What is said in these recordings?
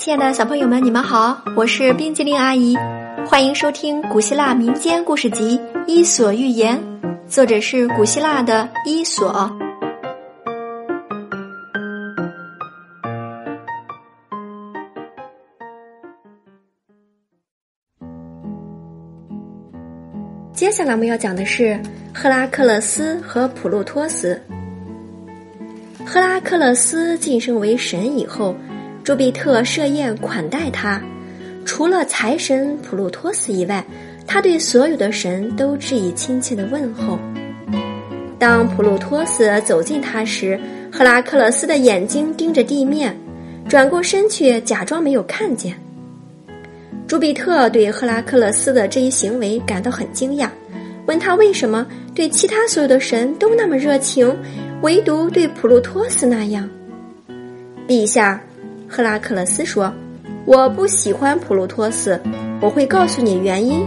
亲爱的小朋友们，你们好，我是冰激凌阿姨，欢迎收听古希腊民间故事集《伊索寓言》，作者是古希腊的伊索。接下来我们要讲的是赫拉克勒斯和普鲁托斯。赫拉克勒斯晋升为神以后。朱庇特设宴款待他，除了财神普鲁托斯以外，他对所有的神都致以亲切的问候。当普鲁托斯走近他时，赫拉克勒斯的眼睛盯着地面，转过身去假装没有看见。朱庇特对赫拉克勒斯的这一行为感到很惊讶，问他为什么对其他所有的神都那么热情，唯独对普鲁托斯那样。陛下。赫拉克勒斯说：“我不喜欢普鲁托斯，我会告诉你原因。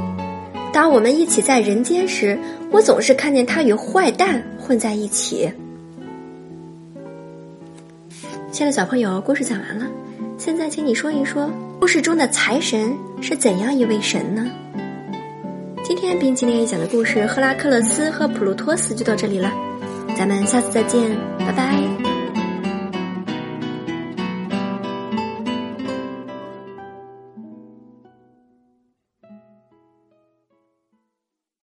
当我们一起在人间时，我总是看见他与坏蛋混在一起。”亲爱的小朋友，故事讲完了，现在请你说一说，故事中的财神是怎样一位神呢？今天冰淇淋讲的故事《赫拉克勒斯和普鲁托斯》就到这里了，咱们下次再见，拜拜。